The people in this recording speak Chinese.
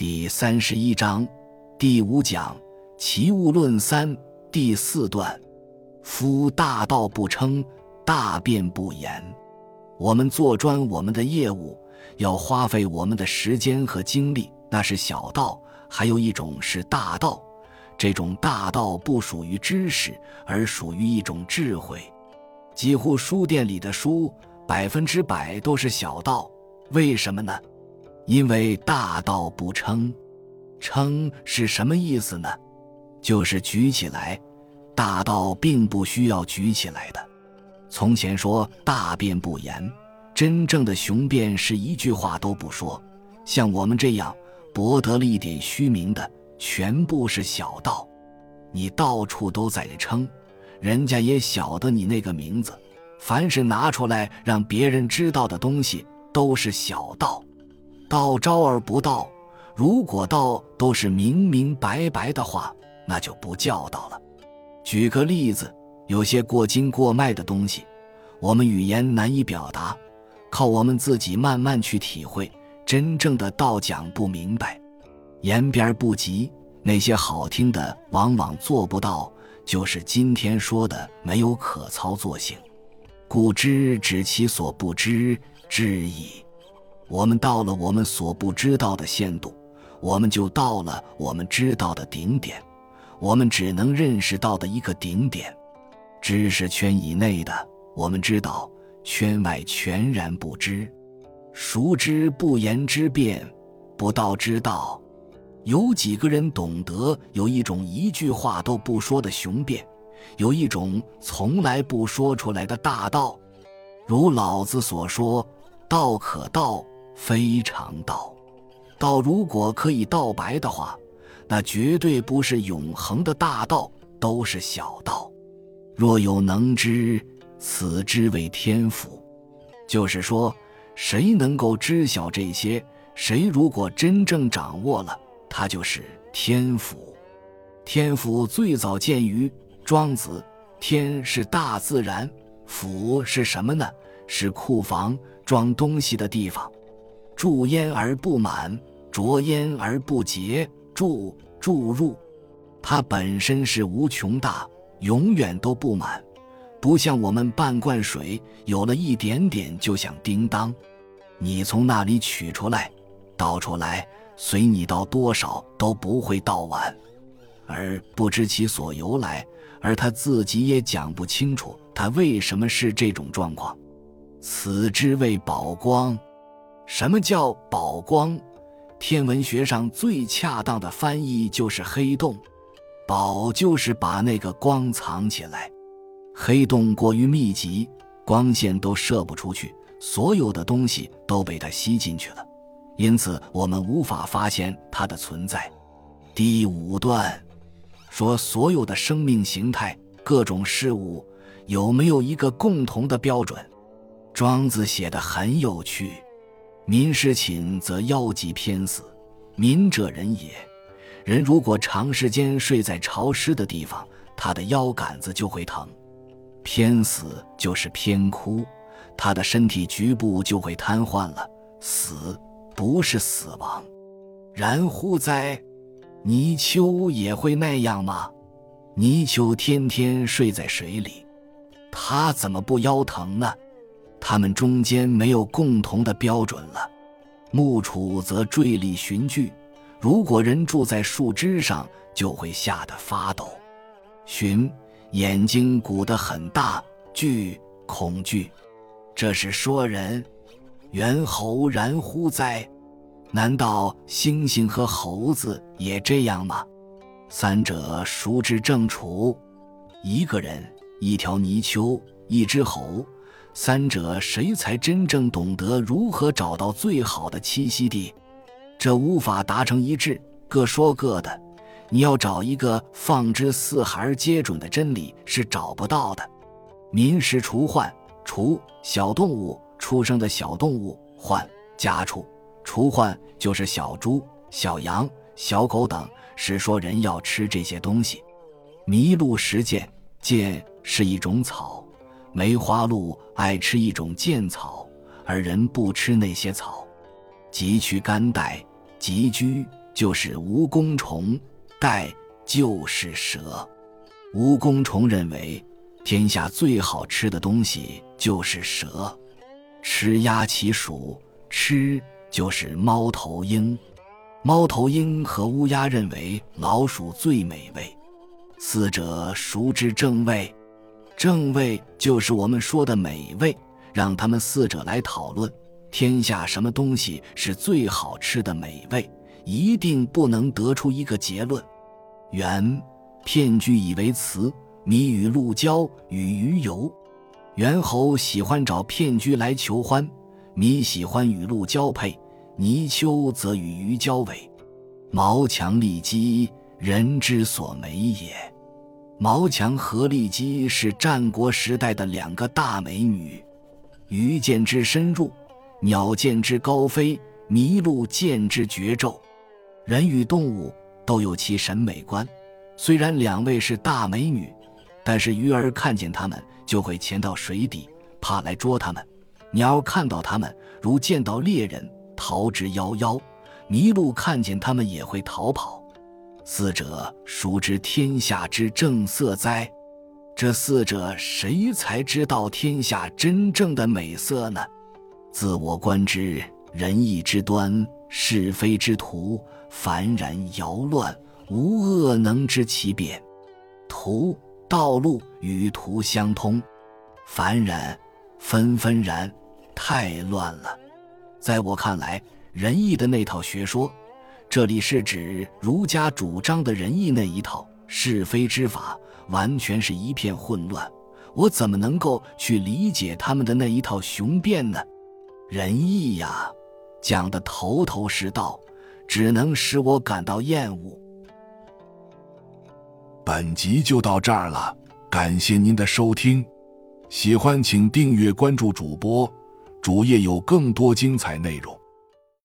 第三十一章第五讲《齐物论三》第四段：夫大道不称，大辩不言。我们做专我们的业务，要花费我们的时间和精力，那是小道；还有一种是大道，这种大道不属于知识，而属于一种智慧。几乎书店里的书，百分之百都是小道，为什么呢？因为大道不称，称是什么意思呢？就是举起来。大道并不需要举起来的。从前说大辩不言，真正的雄辩是一句话都不说。像我们这样博得了一点虚名的，全部是小道。你到处都在称，人家也晓得你那个名字。凡是拿出来让别人知道的东西，都是小道。道招而不道，如果道都是明明白白的话，那就不叫道了。举个例子，有些过筋过脉的东西，我们语言难以表达，靠我们自己慢慢去体会。真正的道讲不明白，言边不及，那些好听的往往做不到，就是今天说的没有可操作性。故知指其所不知之矣。我们到了我们所不知道的限度，我们就到了我们知道的顶点，我们只能认识到的一个顶点。知识圈以内的，我们知道；圈外全然不知。熟知不言之辩，不道之道。有几个人懂得有一种一句话都不说的雄辩，有一种从来不说出来的大道。如老子所说：“道可道。”非常道，道如果可以道白的话，那绝对不是永恒的大道，都是小道。若有能知，此之谓天赋。就是说，谁能够知晓这些，谁如果真正掌握了，他就是天赋。天赋最早见于庄子。天是大自然，府是什么呢？是库房，装东西的地方。注焉而不满，浊焉而不竭。注注入，它本身是无穷大，永远都不满，不像我们半罐水，有了一点点就想叮当。你从那里取出来，倒出来，随你倒多少都不会倒完，而不知其所由来，而他自己也讲不清楚他为什么是这种状况。此之谓宝光。什么叫宝光？天文学上最恰当的翻译就是黑洞。宝就是把那个光藏起来。黑洞过于密集，光线都射不出去，所有的东西都被它吸进去了，因此我们无法发现它的存在。第五段说，所有的生命形态、各种事物有没有一个共同的标准？庄子写的很有趣。民失寝则腰疾偏死。民者人也。人如果长时间睡在潮湿的地方，他的腰杆子就会疼。偏死就是偏枯，他的身体局部就会瘫痪了。死不是死亡。然乎哉？泥鳅也会那样吗？泥鳅天天睡在水里，他怎么不腰疼呢？他们中间没有共同的标准了。木杵则坠立寻惧，如果人住在树枝上，就会吓得发抖。寻眼睛鼓得很大，惧恐惧，这是说人。猿猴然乎哉？难道猩猩和猴子也这样吗？三者孰之正处？一个人，一条泥鳅，一只猴。三者谁才真正懂得如何找到最好的栖息地？这无法达成一致，各说各的。你要找一个放之四海皆准的真理是找不到的。民食除患，除小动物出生的小动物，患家畜，除患就是小猪、小羊、小狗等，是说人要吃这些东西。麋鹿食剑，剑是一种草。梅花鹿爱吃一种剑草，而人不吃那些草。急驱干带，急居就是蜈蚣虫，带就是蛇。蜈蚣虫认为，天下最好吃的东西就是蛇，吃鸭其属，吃就是猫头鹰。猫头鹰和乌鸦认为老鼠最美味，四者孰知正味？正味就是我们说的美味。让他们四者来讨论，天下什么东西是最好吃的美味，一定不能得出一个结论。元骗居以为雌，谜与鹿交，与鱼游。猿猴喜欢找骗居来求欢，迷喜欢与鹿交配。泥鳅则与鱼交尾，毛强利姬，人之所美也。毛强和利姬是战国时代的两个大美女。鱼见之深入，鸟见之高飞，麋鹿见之绝骤。人与动物都有其审美观。虽然两位是大美女，但是鱼儿看见它们就会潜到水底，怕来捉它们；鸟看到它们，如见到猎人。逃之夭夭，麋鹿看见它们也会逃跑。四者孰知天下之正色哉？这四者谁才知道天下真正的美色呢？自我观之，仁义之端，是非之途，凡然摇乱，无恶能知其变。途道路与途相通，凡然纷纷然，太乱了。在我看来，仁义的那套学说，这里是指儒家主张的仁义那一套是非之法，完全是一片混乱。我怎么能够去理解他们的那一套雄辩呢？仁义呀，讲的头头是道，只能使我感到厌恶。本集就到这儿了，感谢您的收听，喜欢请订阅关注主播。主页有更多精彩内容。